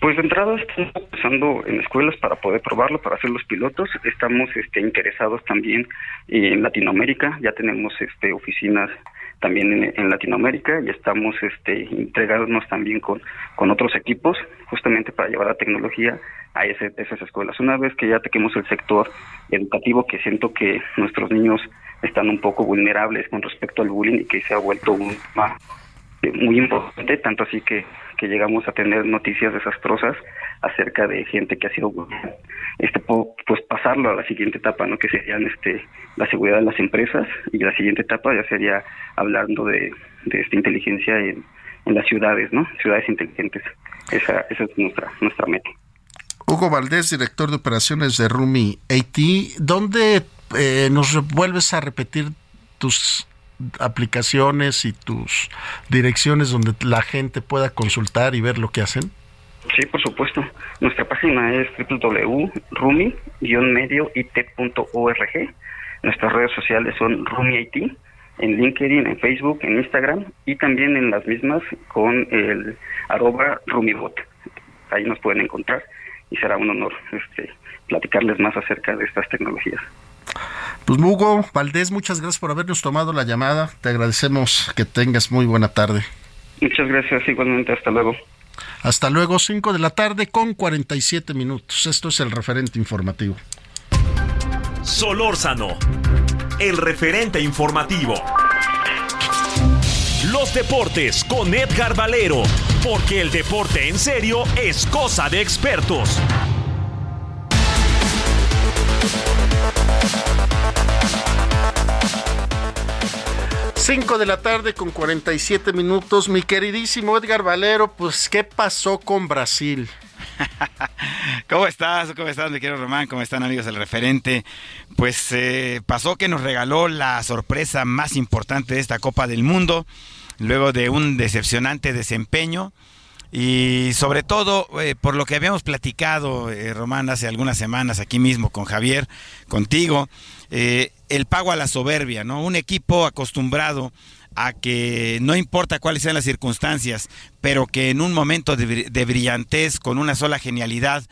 [SPEAKER 10] Pues de entrada estamos empezando en escuelas para poder probarlo, para hacer los pilotos. Estamos este, interesados también en Latinoamérica. Ya tenemos este, oficinas también en, Latinoamérica y estamos este, integrándonos también con, otros equipos justamente para llevar la tecnología a esas escuelas. Una vez que ya tequemos el sector educativo, que siento que nuestros niños están un poco vulnerables con respecto al bullying y que se ha vuelto un, muy importante, tanto así que, que llegamos a tener noticias desastrosas acerca de gente que ha sido este pues pasarlo a la siguiente etapa, ¿no? Que serían este la seguridad de las empresas y la siguiente etapa ya sería hablando de, de esta inteligencia en, en las ciudades, ¿no? Ciudades inteligentes. Esa, esa es nuestra nuestra meta.
[SPEAKER 1] Hugo Valdés, director de operaciones de Rumi AT, ¿dónde eh, nos vuelves a repetir tus aplicaciones y tus direcciones donde la gente pueda consultar y ver lo que hacen?
[SPEAKER 10] Sí, por supuesto. Nuestra página es www.rumi-medioit.org. Nuestras redes sociales son RumiIT, en LinkedIn, en Facebook, en Instagram y también en las mismas con el arroba RumiBot. Ahí nos pueden encontrar y será un honor este, platicarles más acerca de estas tecnologías.
[SPEAKER 1] Pues Hugo Valdés, muchas gracias por habernos tomado la llamada. Te agradecemos que tengas muy buena tarde.
[SPEAKER 10] Muchas gracias, igualmente, hasta luego.
[SPEAKER 1] Hasta luego, 5 de la tarde con 47 minutos. Esto es el referente informativo.
[SPEAKER 4] Solórzano, el referente informativo. Los deportes con Edgar Valero, porque el deporte en serio es cosa de expertos.
[SPEAKER 1] 5 de la tarde con 47 minutos. Mi queridísimo Edgar Valero, pues, ¿qué pasó con Brasil?
[SPEAKER 11] ¿Cómo estás? ¿Cómo estás, mi querido Román? ¿Cómo están, amigos del referente? Pues eh, pasó que nos regaló la sorpresa más importante de esta Copa del Mundo, luego de un decepcionante desempeño. Y sobre todo, eh, por lo que habíamos platicado, eh, Román, hace algunas semanas aquí mismo con Javier, contigo, eh, el pago a la soberbia, ¿no? Un equipo acostumbrado a que no importa cuáles sean las circunstancias, pero que en un momento de, brillantez, con una sola genialidad,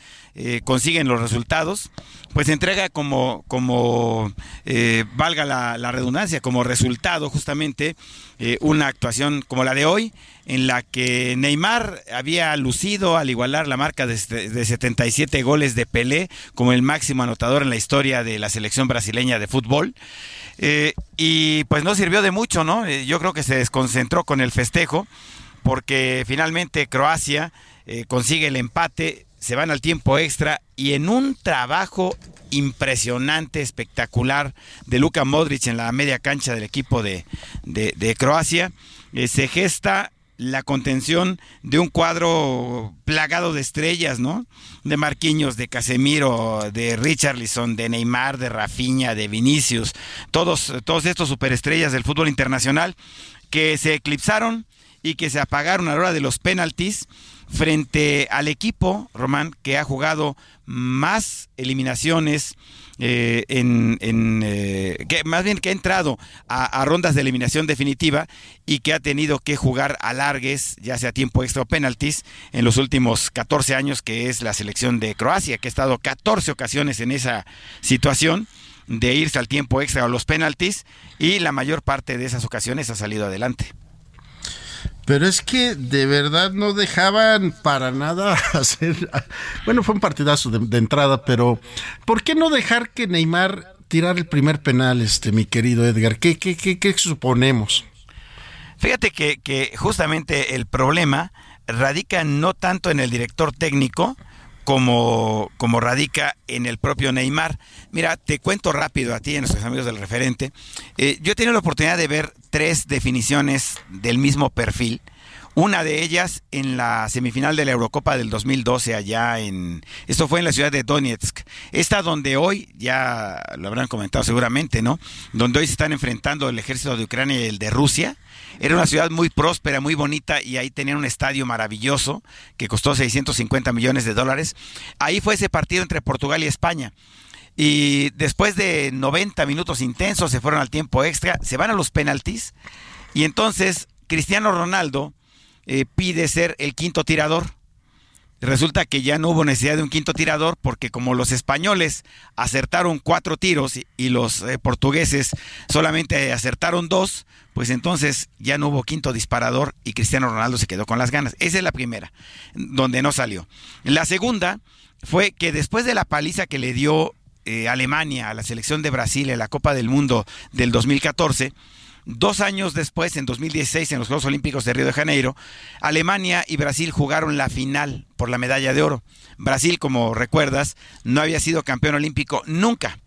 [SPEAKER 11] eh, consiguen los resultados, pues entrega como, como eh, valga la, redundancia, como resultado justamente eh, una actuación como la de hoy, en la que Neymar había lucido al igualar la marca de, de 77 goles de Pelé como el máximo anotador en la historia de la selección brasileña de fútbol. Y pues no sirvió de mucho, ¿no? Yo creo que se desconcentró con el festejo, porque finalmente Croacia consigue el empate, se van al tiempo extra y en un trabajo impresionante, espectacular de Luka Modric en la media cancha del equipo de, de Croacia, se gesta la contención de un cuadro plagado de estrellas, ¿no? De Marquinhos, de Casemiro, de Richarlison, de Neymar, de Rafinha, de Vinicius, todos, todos estos superestrellas del fútbol internacional que se eclipsaron y que se apagaron a la hora de los penaltis frente al equipo, Román, que ha jugado más eliminaciones, eh, en, eh, que más bien que ha entrado a, rondas de eliminación definitiva y que ha tenido que jugar alargues, ya sea tiempo extra o penaltis, en los últimos 14 años, que es la selección de Croacia, que ha estado 14 ocasiones en esa situación de irse al tiempo extra o los penaltis y la mayor parte de esas ocasiones ha salido adelante.
[SPEAKER 1] Pero es que de verdad no dejaban para nada hacer. Bueno, fue un partidazo de, entrada, pero ¿por qué no dejar que Neymar tirara el primer penal, este, mi querido Edgar? ¿Qué, qué, qué, qué suponemos?
[SPEAKER 11] Fíjate que, que justamente el problema radica no tanto en el director técnico, como, como radica en el propio Neymar. Mira, te cuento rápido a ti y a nuestros amigos del referente. Eh, yo he tenido la oportunidad de ver tres definiciones del mismo perfil. Una de ellas en la semifinal de la Eurocopa del 2012 allá en... Esto fue en la ciudad de Donetsk. Esta donde hoy, ya lo habrán comentado seguramente, ¿no? Donde hoy se están enfrentando el ejército de Ucrania y el de Rusia. Era una ciudad muy próspera, muy bonita y ahí tenían un estadio maravilloso que costó 650 millones de dólares. Ahí fue ese partido entre Portugal y España. Y después de 90 minutos intensos se fueron al tiempo extra, se van a los penaltis y entonces Cristiano Ronaldo eh, pide ser el quinto tirador. Resulta que ya no hubo necesidad de un quinto tirador porque como los españoles acertaron cuatro tiros y, los eh, portugueses solamente acertaron dos, pues entonces ya no hubo quinto disparador y Cristiano Ronaldo se quedó con las ganas. Esa es la primera, donde no salió. La segunda fue que después de la paliza que le dio eh, Alemania a la selección de Brasil en la Copa del Mundo del 2014, Dos años después, en 2016, en los Juegos Olímpicos de Río de Janeiro, Alemania y Brasil jugaron la final por la medalla de oro. Brasil, como recuerdas, no había sido campeón olímpico nunca.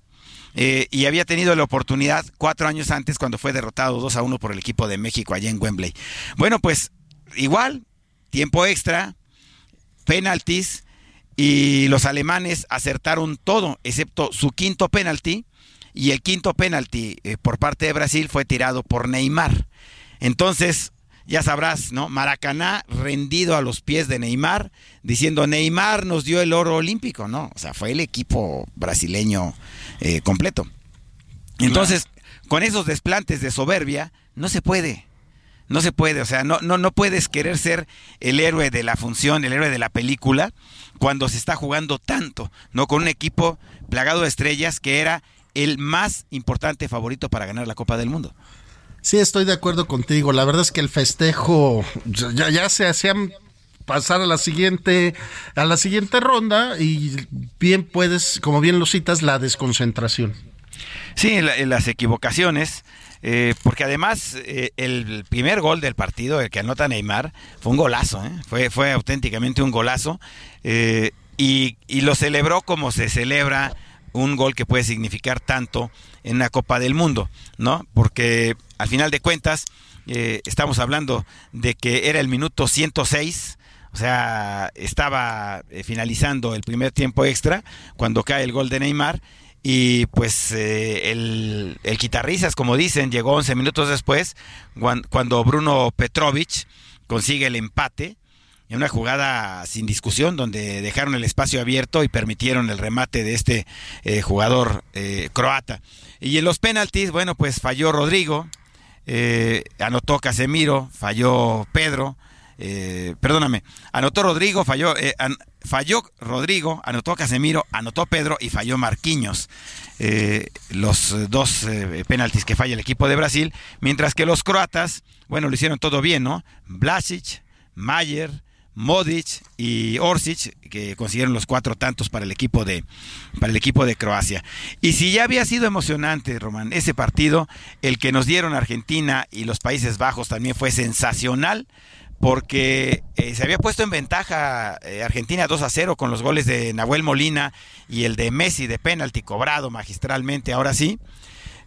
[SPEAKER 11] Eh, y había tenido la oportunidad cuatro años antes cuando fue derrotado 2 a 1 por el equipo de México allá en Wembley. Bueno, pues igual, tiempo extra, penaltis, y los alemanes acertaron todo, excepto su quinto penalti, y el quinto penalti eh, por parte de Brasil fue tirado por Neymar. Entonces, ya sabrás, ¿no? Maracaná rendido a los pies de Neymar, diciendo Neymar nos dio el oro olímpico, ¿no? O sea, fue el equipo brasileño eh, completo. Entonces, con esos desplantes de soberbia, no se puede. No se puede, o sea, no, no, no puedes querer ser el héroe de la función, el héroe de la película, cuando se está jugando tanto, ¿no? Con un equipo plagado de estrellas que era el más importante favorito para ganar la Copa del Mundo.
[SPEAKER 1] Sí, estoy de acuerdo contigo. La verdad es que el festejo ya, ya se hacían pasar a la siguiente a la siguiente ronda y bien puedes, como bien lo citas, la desconcentración.
[SPEAKER 11] Sí, las equivocaciones, eh, porque además eh, el primer gol del partido, el que anota Neymar, fue un golazo, ¿eh? fue, fue auténticamente un golazo y, y lo celebró como se celebra un gol que puede significar tanto en una Copa del Mundo, ¿no? Porque al final de cuentas eh, estamos hablando de que era el minuto 106, o sea, estaba eh, finalizando el primer tiempo extra cuando cae el gol de Neymar y pues eh, el, el como dicen, llegó 11 minutos después cuando Bruno Petrovich consigue el empate en una jugada sin discusión donde dejaron el espacio abierto y permitieron el remate de este eh, jugador eh, croata. Y en los penaltis, bueno, pues falló Rodrigo, eh, anotó Casemiro, falló Pedro, perdóname, anotó Rodrigo, falló, falló Rodrigo, anotó Casemiro, anotó Pedro y falló Marquinhos. los dos penaltis que falla el equipo de Brasil, mientras que los croatas, bueno, lo hicieron todo bien, ¿no? Blasic, Mayer, Modic y Orsic, que consiguieron los cuatro tantos para el equipo de, para el equipo de Croacia. Y si ya había sido emocionante, Román, ese partido, el que nos dieron Argentina y los Países Bajos también fue sensacional, porque eh, se había puesto en ventaja eh, Argentina 2 a 0 con los goles de Nahuel Molina y el de Messi de penalti cobrado magistralmente, ahora sí.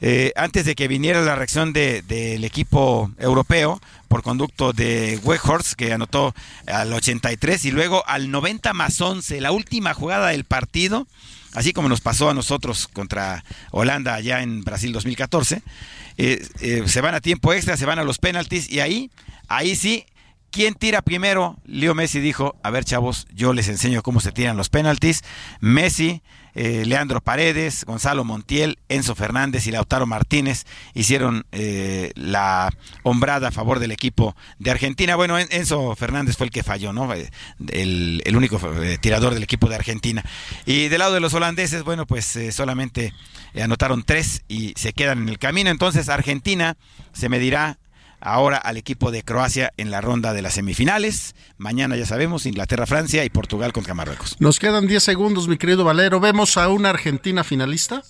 [SPEAKER 11] Eh, antes de que viniera la reacción del equipo europeo por conducto de Weghorst, que anotó al 83 y luego al 90 más 11, la última jugada del partido, así como nos pasó a nosotros contra Holanda allá en Brasil 2014, eh, eh, se van a tiempo extra, se van a los penaltis y ahí, ahí sí ¿quién tira primero? Leo Messi dijo, a ver chavos, yo les enseño cómo se tiran los penaltis. Messi eh, Leandro Paredes, Gonzalo Montiel, Enzo Fernández y Lautaro Martínez hicieron eh, la hombrada a favor del equipo de Argentina. Bueno, Enzo Fernández fue el que falló, ¿no? Eh, el, el único tirador del equipo de Argentina. Y del lado de los holandeses, bueno, pues solamente anotaron tres y se quedan en el camino. Entonces Argentina se medirá ahora al equipo de Croacia en la ronda de las semifinales. Mañana ya sabemos, Inglaterra, Francia y Portugal contra Marruecos.
[SPEAKER 1] Nos quedan 10 segundos, mi querido Valero. ¿Vemos a una Argentina finalista?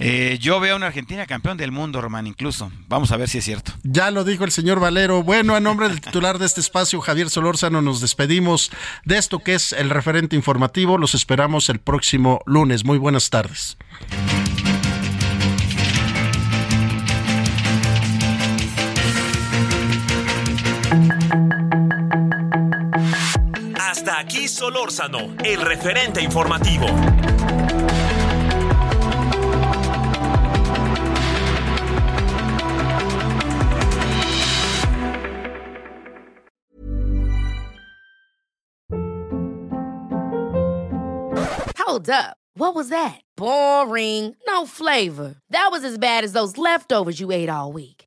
[SPEAKER 11] Eh, yo veo a una Argentina campeón del mundo, Román, incluso. Vamos a ver si es cierto.
[SPEAKER 1] Ya lo dijo el señor Valero. Bueno, a nombre del titular de este espacio, Javier Solórzano, nos despedimos de esto que es el referente informativo. Los esperamos el próximo lunes. Muy buenas tardes.
[SPEAKER 4] Hasta aquí Solórzano, el referente informativo.
[SPEAKER 12] Hold up. What was that? Boring. No flavor. That was as bad as those leftovers you ate all week.